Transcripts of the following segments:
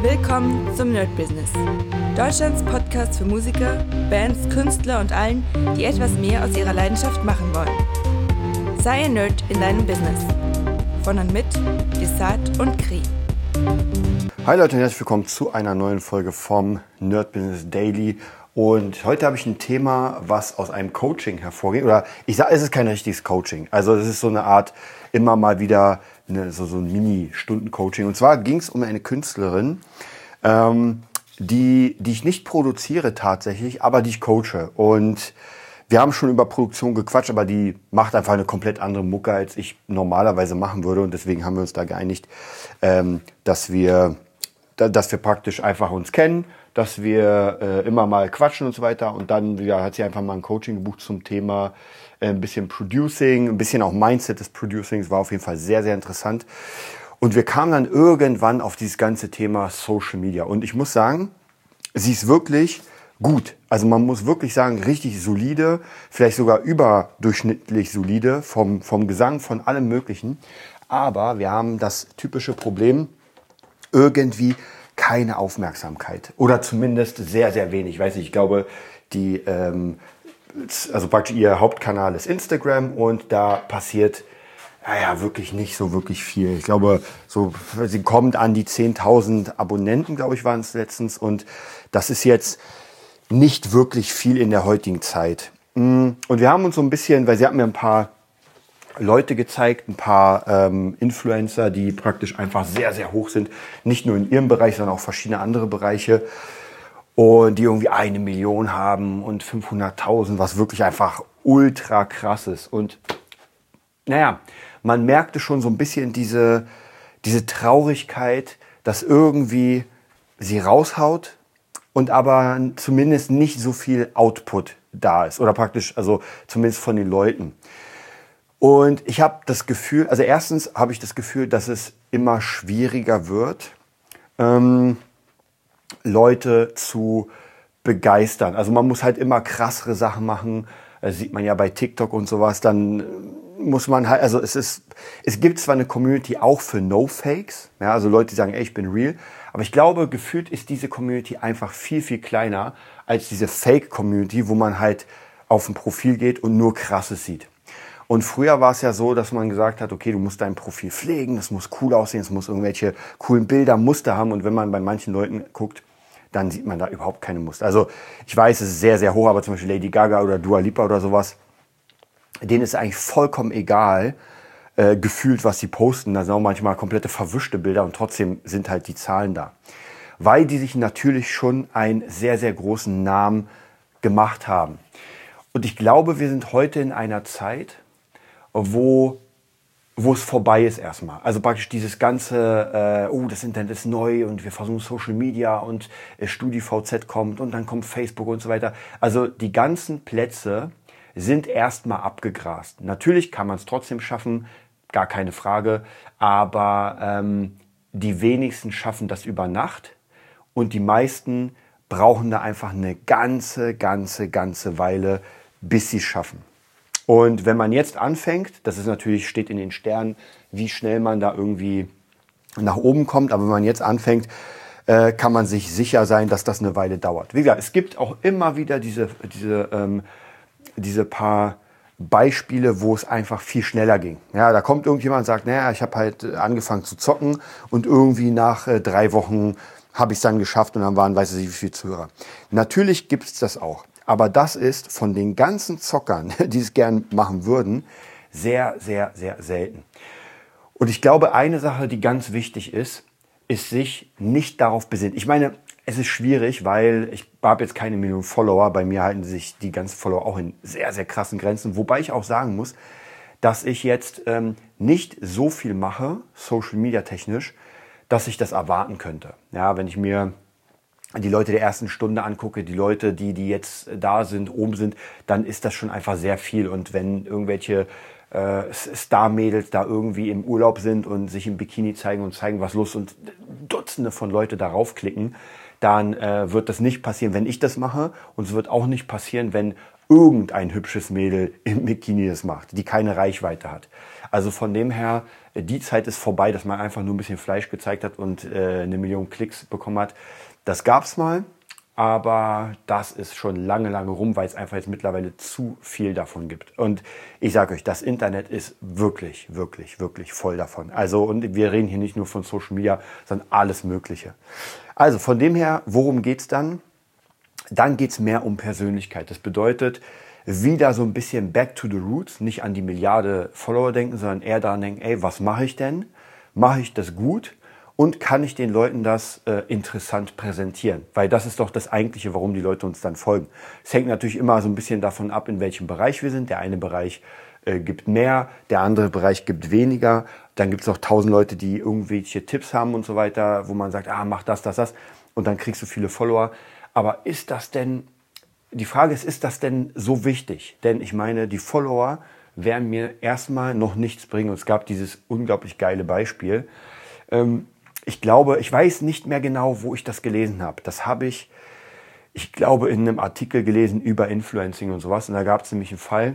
Willkommen zum Nerd Business. Deutschlands Podcast für Musiker, Bands, Künstler und allen, die etwas mehr aus ihrer Leidenschaft machen wollen. Sei ein Nerd in deinem Business. Von und mit Desart und Kri. Hi Leute und herzlich willkommen zu einer neuen Folge vom Nerd Business Daily. Und heute habe ich ein Thema, was aus einem Coaching hervorgeht. Oder ich sage, es ist kein richtiges Coaching. Also es ist so eine Art immer mal wieder eine, so, so ein Mini-Stunden-Coaching. Und zwar ging es um eine Künstlerin, ähm, die, die ich nicht produziere tatsächlich, aber die ich coache. Und wir haben schon über Produktion gequatscht, aber die macht einfach eine komplett andere Mucke, als ich normalerweise machen würde. Und deswegen haben wir uns da geeinigt, ähm, dass wir, dass wir praktisch einfach uns kennen, dass wir äh, immer mal quatschen und so weiter. Und dann ja, hat sie einfach mal ein Coaching gebucht zum Thema äh, ein bisschen Producing, ein bisschen auch Mindset des Producings, war auf jeden Fall sehr, sehr interessant. Und wir kamen dann irgendwann auf dieses ganze Thema Social Media. Und ich muss sagen, sie ist wirklich gut. Also man muss wirklich sagen, richtig solide, vielleicht sogar überdurchschnittlich solide vom, vom Gesang, von allem Möglichen. Aber wir haben das typische Problem, irgendwie keine Aufmerksamkeit. Oder zumindest sehr, sehr wenig. Ich weiß nicht, ich glaube, die, ähm, also praktisch ihr Hauptkanal ist Instagram und da passiert naja, wirklich nicht so wirklich viel. Ich glaube, so, sie kommt an die 10.000 Abonnenten, glaube ich, waren es letztens. Und das ist jetzt nicht wirklich viel in der heutigen Zeit. Mm, und wir haben uns so ein bisschen, weil sie hat mir ein paar Leute gezeigt, ein paar ähm, Influencer, die praktisch einfach sehr, sehr hoch sind. Nicht nur in ihrem Bereich, sondern auch verschiedene andere Bereiche. Und die irgendwie eine Million haben und 500.000, was wirklich einfach ultra krass ist. Und naja, man merkte schon so ein bisschen diese, diese Traurigkeit, dass irgendwie sie raushaut und aber zumindest nicht so viel Output da ist. Oder praktisch, also zumindest von den Leuten. Und ich habe das Gefühl, also erstens habe ich das Gefühl, dass es immer schwieriger wird, ähm, Leute zu begeistern. Also man muss halt immer krassere Sachen machen. Das sieht man ja bei TikTok und sowas. Dann muss man halt, also es ist, es gibt zwar eine Community auch für No-Fakes, ja, also Leute, die sagen, ey, ich bin real. Aber ich glaube, gefühlt ist diese Community einfach viel, viel kleiner als diese Fake-Community, wo man halt auf ein Profil geht und nur krasses sieht. Und früher war es ja so, dass man gesagt hat, okay, du musst dein Profil pflegen, das muss cool aussehen, es muss irgendwelche coolen Bilder, Muster haben. Und wenn man bei manchen Leuten guckt, dann sieht man da überhaupt keine Muster. Also ich weiß, es ist sehr, sehr hoch, aber zum Beispiel Lady Gaga oder Dua Lipa oder sowas, denen ist eigentlich vollkommen egal, äh, gefühlt, was sie posten. Da sind auch manchmal komplette verwischte Bilder und trotzdem sind halt die Zahlen da. Weil die sich natürlich schon einen sehr, sehr großen Namen gemacht haben. Und ich glaube, wir sind heute in einer Zeit, wo, wo es vorbei ist erstmal. Also praktisch dieses ganze, äh, oh, das Internet ist neu und wir versuchen Social Media und äh, StudiVZ kommt und dann kommt Facebook und so weiter. Also die ganzen Plätze sind erstmal abgegrast. Natürlich kann man es trotzdem schaffen, gar keine Frage, aber ähm, die wenigsten schaffen das über Nacht und die meisten brauchen da einfach eine ganze, ganze, ganze Weile, bis sie es schaffen. Und wenn man jetzt anfängt, das ist natürlich, steht in den Sternen, wie schnell man da irgendwie nach oben kommt, aber wenn man jetzt anfängt, äh, kann man sich sicher sein, dass das eine Weile dauert. Wie gesagt, es gibt auch immer wieder diese, diese, ähm, diese paar Beispiele, wo es einfach viel schneller ging. Ja, da kommt irgendjemand und sagt, naja, ich habe halt angefangen zu zocken und irgendwie nach äh, drei Wochen habe ich es dann geschafft und dann waren, weiß ich wie viele Zuhörer. Natürlich gibt es das auch. Aber das ist von den ganzen Zockern, die es gern machen würden, sehr, sehr, sehr selten. Und ich glaube, eine Sache, die ganz wichtig ist, ist sich nicht darauf besinnt. Ich meine, es ist schwierig, weil ich habe jetzt keine Million Follower. Bei mir halten sich die ganzen Follower auch in sehr, sehr krassen Grenzen. Wobei ich auch sagen muss, dass ich jetzt ähm, nicht so viel mache, Social Media technisch, dass ich das erwarten könnte. Ja, wenn ich mir die Leute der ersten Stunde angucke, die Leute, die, die jetzt da sind, oben sind, dann ist das schon einfach sehr viel. Und wenn irgendwelche äh, Star-Mädels da irgendwie im Urlaub sind und sich im Bikini zeigen und zeigen, was los und Dutzende von Leute darauf klicken, dann äh, wird das nicht passieren, wenn ich das mache. Und es wird auch nicht passieren, wenn irgendein hübsches Mädel im Bikini das macht, die keine Reichweite hat. Also von dem her, äh, die Zeit ist vorbei, dass man einfach nur ein bisschen Fleisch gezeigt hat und äh, eine Million Klicks bekommen hat. Das gab es mal, aber das ist schon lange, lange rum, weil es einfach jetzt mittlerweile zu viel davon gibt. Und ich sage euch, das Internet ist wirklich, wirklich, wirklich voll davon. Also, und wir reden hier nicht nur von Social Media, sondern alles Mögliche. Also von dem her, worum geht es dann? Dann geht es mehr um Persönlichkeit. Das bedeutet, wieder so ein bisschen back to the roots, nicht an die Milliarde Follower denken, sondern eher daran denken, ey, was mache ich denn? Mache ich das gut? und kann ich den Leuten das äh, interessant präsentieren? Weil das ist doch das Eigentliche, warum die Leute uns dann folgen. Es hängt natürlich immer so ein bisschen davon ab, in welchem Bereich wir sind. Der eine Bereich äh, gibt mehr, der andere Bereich gibt weniger. Dann gibt es noch tausend Leute, die irgendwelche Tipps haben und so weiter, wo man sagt, ah, mach das, das, das. Und dann kriegst du viele Follower. Aber ist das denn, die Frage ist, ist das denn so wichtig? Denn ich meine, die Follower werden mir erstmal noch nichts bringen. Und es gab dieses unglaublich geile Beispiel. Ähm, ich glaube, ich weiß nicht mehr genau, wo ich das gelesen habe. Das habe ich, ich glaube, in einem Artikel gelesen über Influencing und sowas. Und da gab es nämlich einen Fall,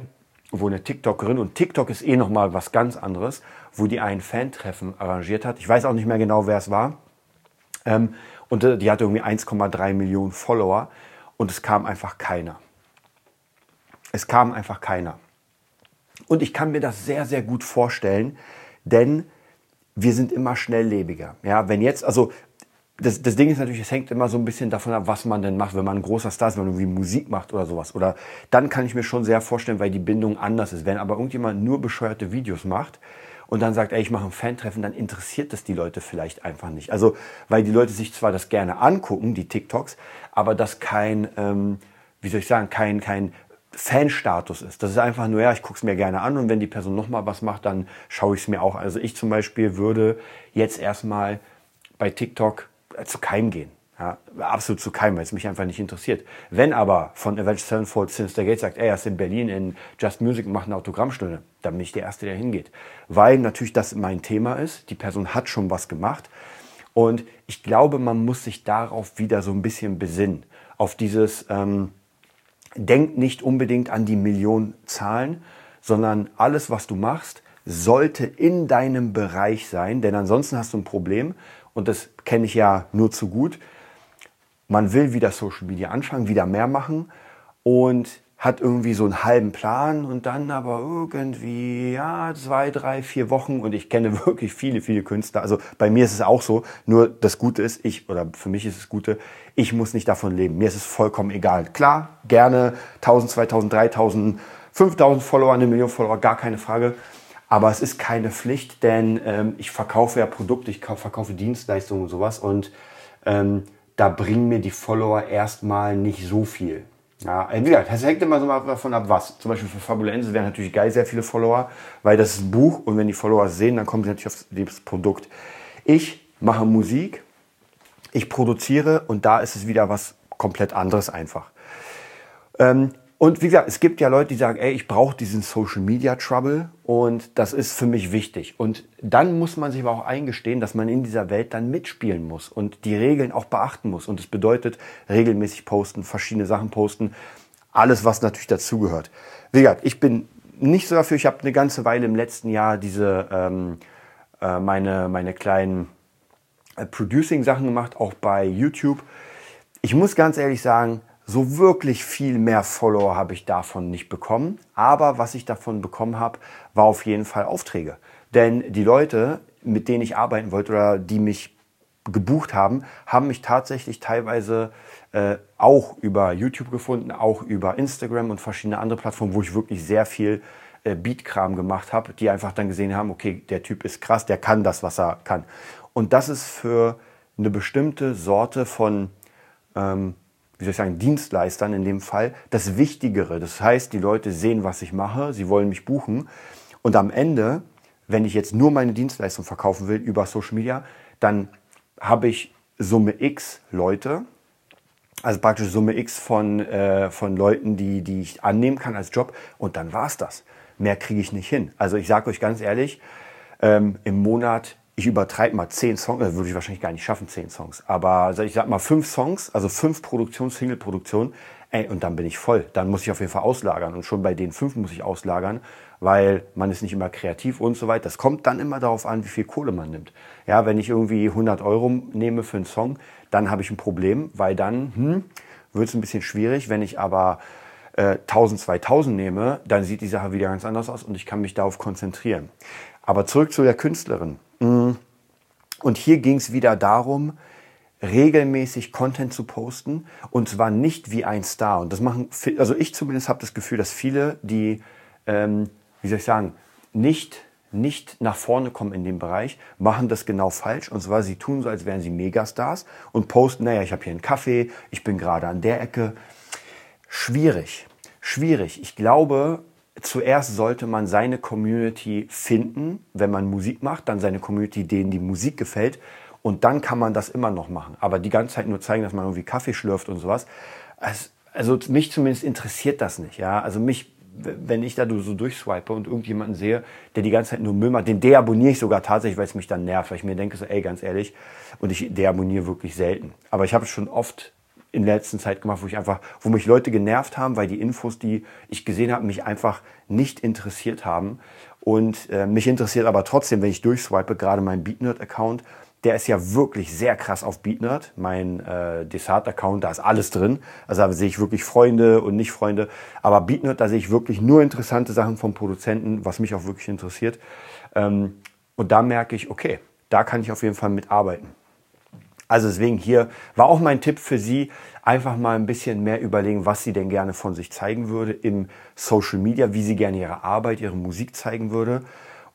wo eine TikTokerin, und TikTok ist eh nochmal was ganz anderes, wo die ein Fan-Treffen arrangiert hat. Ich weiß auch nicht mehr genau, wer es war. Ähm, und äh, die hatte irgendwie 1,3 Millionen Follower und es kam einfach keiner. Es kam einfach keiner. Und ich kann mir das sehr, sehr gut vorstellen, denn wir sind immer schnelllebiger. Ja, wenn jetzt, also das, das Ding ist natürlich, es hängt immer so ein bisschen davon ab, was man denn macht, wenn man ein großer Star ist, wenn man irgendwie Musik macht oder sowas. Oder dann kann ich mir schon sehr vorstellen, weil die Bindung anders ist. Wenn aber irgendjemand nur bescheuerte Videos macht und dann sagt, ey, ich mache ein Fan-Treffen, dann interessiert das die Leute vielleicht einfach nicht. Also, weil die Leute sich zwar das gerne angucken, die TikToks, aber das kein, ähm, wie soll ich sagen, kein, kein Fanstatus ist. Das ist einfach nur, ja, ich gucke es mir gerne an und wenn die Person nochmal was macht, dann schaue ich es mir auch. Also ich zum Beispiel würde jetzt erstmal bei TikTok zu keinem gehen. Ja, absolut zu keinem, weil es mich einfach nicht interessiert. Wenn aber von Avenged Sevenfold Sinister Gate sagt, ey, er ist in Berlin in Just Music und macht eine Autogrammstunde, dann bin ich der Erste, der hingeht. Weil natürlich das mein Thema ist. Die Person hat schon was gemacht. Und ich glaube, man muss sich darauf wieder so ein bisschen besinnen. Auf dieses, ähm, denk nicht unbedingt an die Million Zahlen, sondern alles, was du machst, sollte in deinem Bereich sein, denn ansonsten hast du ein Problem und das kenne ich ja nur zu gut. Man will wieder Social Media anfangen, wieder mehr machen und hat irgendwie so einen halben Plan und dann aber irgendwie, ja, zwei, drei, vier Wochen und ich kenne wirklich viele, viele Künstler. Also bei mir ist es auch so, nur das Gute ist, ich, oder für mich ist es Gute, ich muss nicht davon leben. Mir ist es vollkommen egal. Klar, gerne 1000, 2000, 3000, 5000 Follower, eine Million Follower, gar keine Frage. Aber es ist keine Pflicht, denn ähm, ich verkaufe ja Produkte, ich verkaufe Dienstleistungen und sowas und ähm, da bringen mir die Follower erstmal nicht so viel. Ja, wie gesagt, das hängt immer so davon ab, was. Zum Beispiel für Fabulensis wären natürlich geil sehr viele Follower, weil das ist ein Buch und wenn die Follower sehen, dann kommen sie natürlich auf das Produkt. Ich mache Musik, ich produziere und da ist es wieder was komplett anderes einfach. Ähm, und wie gesagt, es gibt ja Leute, die sagen, ey, ich brauche diesen Social Media Trouble und das ist für mich wichtig. Und dann muss man sich aber auch eingestehen, dass man in dieser Welt dann mitspielen muss und die Regeln auch beachten muss. Und das bedeutet regelmäßig posten, verschiedene Sachen posten, alles, was natürlich dazugehört. Wie gesagt, ich bin nicht so dafür. Ich habe eine ganze Weile im letzten Jahr diese ähm, äh, meine meine kleinen äh, Producing-Sachen gemacht, auch bei YouTube. Ich muss ganz ehrlich sagen, so wirklich viel mehr Follower habe ich davon nicht bekommen. Aber was ich davon bekommen habe, war auf jeden Fall Aufträge. Denn die Leute, mit denen ich arbeiten wollte oder die mich gebucht haben, haben mich tatsächlich teilweise äh, auch über YouTube gefunden, auch über Instagram und verschiedene andere Plattformen, wo ich wirklich sehr viel äh, Beatkram gemacht habe, die einfach dann gesehen haben, okay, der Typ ist krass, der kann das, was er kann. Und das ist für eine bestimmte Sorte von ähm, wie soll ich sagen, Dienstleistern in dem Fall das Wichtigere. Das heißt, die Leute sehen, was ich mache, sie wollen mich buchen. Und am Ende, wenn ich jetzt nur meine Dienstleistung verkaufen will über Social Media, dann habe ich Summe X Leute, also praktisch Summe X von, äh, von Leuten, die, die ich annehmen kann als Job. Und dann war es das. Mehr kriege ich nicht hin. Also ich sage euch ganz ehrlich, ähm, im Monat ich übertreibe mal zehn Songs, äh, würde ich wahrscheinlich gar nicht schaffen, zehn Songs. Aber ich sag mal fünf Songs, also fünf Produktionen, Single-Produktionen, ey, und dann bin ich voll. Dann muss ich auf jeden Fall auslagern. Und schon bei den fünf muss ich auslagern, weil man ist nicht immer kreativ und so weiter. Das kommt dann immer darauf an, wie viel Kohle man nimmt. Ja, wenn ich irgendwie 100 Euro nehme für einen Song, dann habe ich ein Problem, weil dann hm, wird es ein bisschen schwierig. Wenn ich aber äh, 1000, 2000 nehme, dann sieht die Sache wieder ganz anders aus und ich kann mich darauf konzentrieren. Aber zurück zu der Künstlerin. Hm. Und hier ging es wieder darum, regelmäßig Content zu posten und zwar nicht wie ein Star. Und das machen, also ich zumindest habe das Gefühl, dass viele, die, ähm, wie soll ich sagen, nicht nicht nach vorne kommen in dem Bereich, machen das genau falsch. Und zwar, sie tun so, als wären sie Megastars und posten, naja, ich habe hier einen Kaffee, ich bin gerade an der Ecke. Schwierig, schwierig. Ich glaube, zuerst sollte man seine Community finden, wenn man Musik macht, dann seine Community, denen die Musik gefällt. Und dann kann man das immer noch machen. Aber die ganze Zeit nur zeigen, dass man irgendwie Kaffee schlürft und sowas. Also mich zumindest interessiert das nicht. Ja? Also mich wenn ich da so durchswipe und irgendjemanden sehe, der die ganze Zeit nur Müll macht, den deabonniere ich sogar tatsächlich, weil es mich dann nervt, weil ich mir denke so, ey, ganz ehrlich, und ich deabonniere wirklich selten. Aber ich habe es schon oft in der letzten Zeit gemacht, wo ich einfach, wo mich Leute genervt haben, weil die Infos, die ich gesehen habe, mich einfach nicht interessiert haben. Und äh, mich interessiert aber trotzdem, wenn ich durchswipe, gerade mein BeatNerd-Account, der ist ja wirklich sehr krass auf BeatNerd. Mein äh, Desart-Account, da ist alles drin. Also da sehe ich wirklich Freunde und Nicht-Freunde. Aber BeatNerd, da sehe ich wirklich nur interessante Sachen vom Produzenten, was mich auch wirklich interessiert. Ähm, und da merke ich, okay, da kann ich auf jeden Fall mitarbeiten. Also deswegen hier war auch mein Tipp für Sie, einfach mal ein bisschen mehr überlegen, was Sie denn gerne von sich zeigen würde im Social Media, wie Sie gerne Ihre Arbeit, Ihre Musik zeigen würde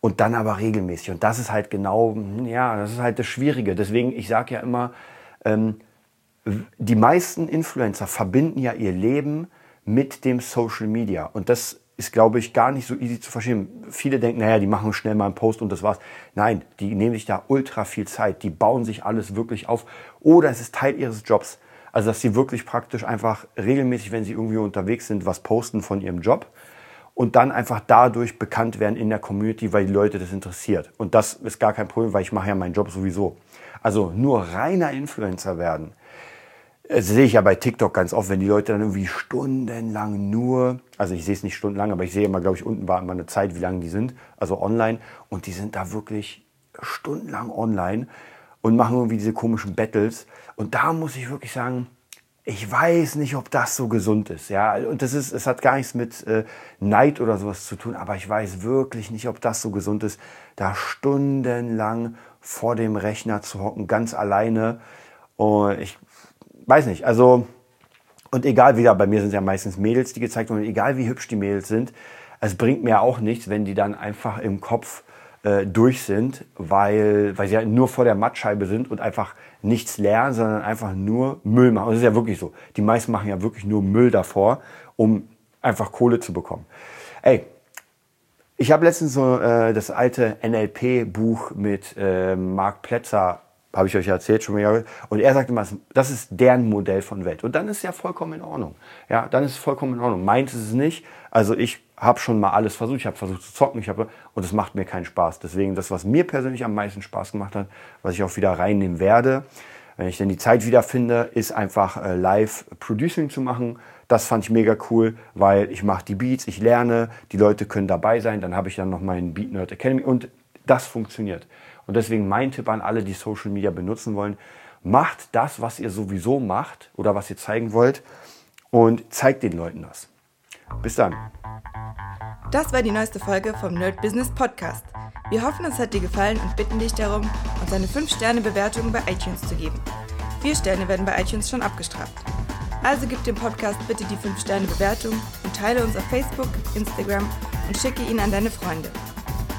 und dann aber regelmäßig. Und das ist halt genau, ja, das ist halt das Schwierige. Deswegen, ich sage ja immer, ähm, die meisten Influencer verbinden ja ihr Leben mit dem Social Media. Und das ist, glaube ich, gar nicht so easy zu verstehen. Viele denken, naja, die machen schnell mal einen Post und das war's. Nein, die nehmen sich da ultra viel Zeit. Die bauen sich alles wirklich auf. Oder es ist Teil ihres Jobs. Also, dass sie wirklich praktisch einfach regelmäßig, wenn sie irgendwie unterwegs sind, was posten von ihrem Job und dann einfach dadurch bekannt werden in der Community, weil die Leute das interessiert. Und das ist gar kein Problem, weil ich mache ja meinen Job sowieso. Also nur reiner Influencer werden. Das sehe ich ja bei TikTok ganz oft, wenn die Leute dann irgendwie stundenlang nur, also ich sehe es nicht stundenlang, aber ich sehe immer, glaube ich, unten war immer eine Zeit, wie lange die sind, also online. Und die sind da wirklich stundenlang online und machen irgendwie diese komischen Battles. Und da muss ich wirklich sagen, ich weiß nicht, ob das so gesund ist. Ja, und das ist, es hat gar nichts mit äh, Neid oder sowas zu tun, aber ich weiß wirklich nicht, ob das so gesund ist, da stundenlang vor dem Rechner zu hocken, ganz alleine. Und ich weiß nicht, also, und egal wie da, bei mir sind ja meistens Mädels, die gezeigt werden, egal wie hübsch die Mädels sind, es bringt mir auch nichts, wenn die dann einfach im Kopf äh, durch sind, weil, weil sie ja nur vor der Mattscheibe sind und einfach nichts lernen, sondern einfach nur Müll machen. Das ist ja wirklich so. Die meisten machen ja wirklich nur Müll davor, um einfach Kohle zu bekommen. Ey, ich habe letztens so äh, das alte NLP-Buch mit äh, Marc Plätzer, habe ich euch erzählt schon mal. Und er sagt immer, das ist deren Modell von Welt. Und dann ist es ja vollkommen in Ordnung. Ja, dann ist es vollkommen in Ordnung. Meint es nicht. Also ich habe schon mal alles versucht. Ich habe versucht zu zocken. Ich habe und es macht mir keinen Spaß. Deswegen das, was mir persönlich am meisten Spaß gemacht hat, was ich auch wieder reinnehmen werde, wenn ich dann die Zeit wieder finde, ist einfach äh, live Producing zu machen. Das fand ich mega cool, weil ich mache die Beats, ich lerne, die Leute können dabei sein. Dann habe ich dann noch meinen Beat Nerd Academy und das funktioniert. Und deswegen mein Tipp an alle, die Social Media benutzen wollen, macht das, was ihr sowieso macht oder was ihr zeigen wollt und zeigt den Leuten das. Bis dann. Das war die neueste Folge vom Nerd Business Podcast. Wir hoffen, es hat dir gefallen und bitten dich darum, uns eine 5-Sterne-Bewertung bei iTunes zu geben. Vier Sterne werden bei iTunes schon abgestraft. Also gib dem Podcast bitte die 5-Sterne-Bewertung und teile uns auf Facebook, Instagram und schicke ihn an deine Freunde.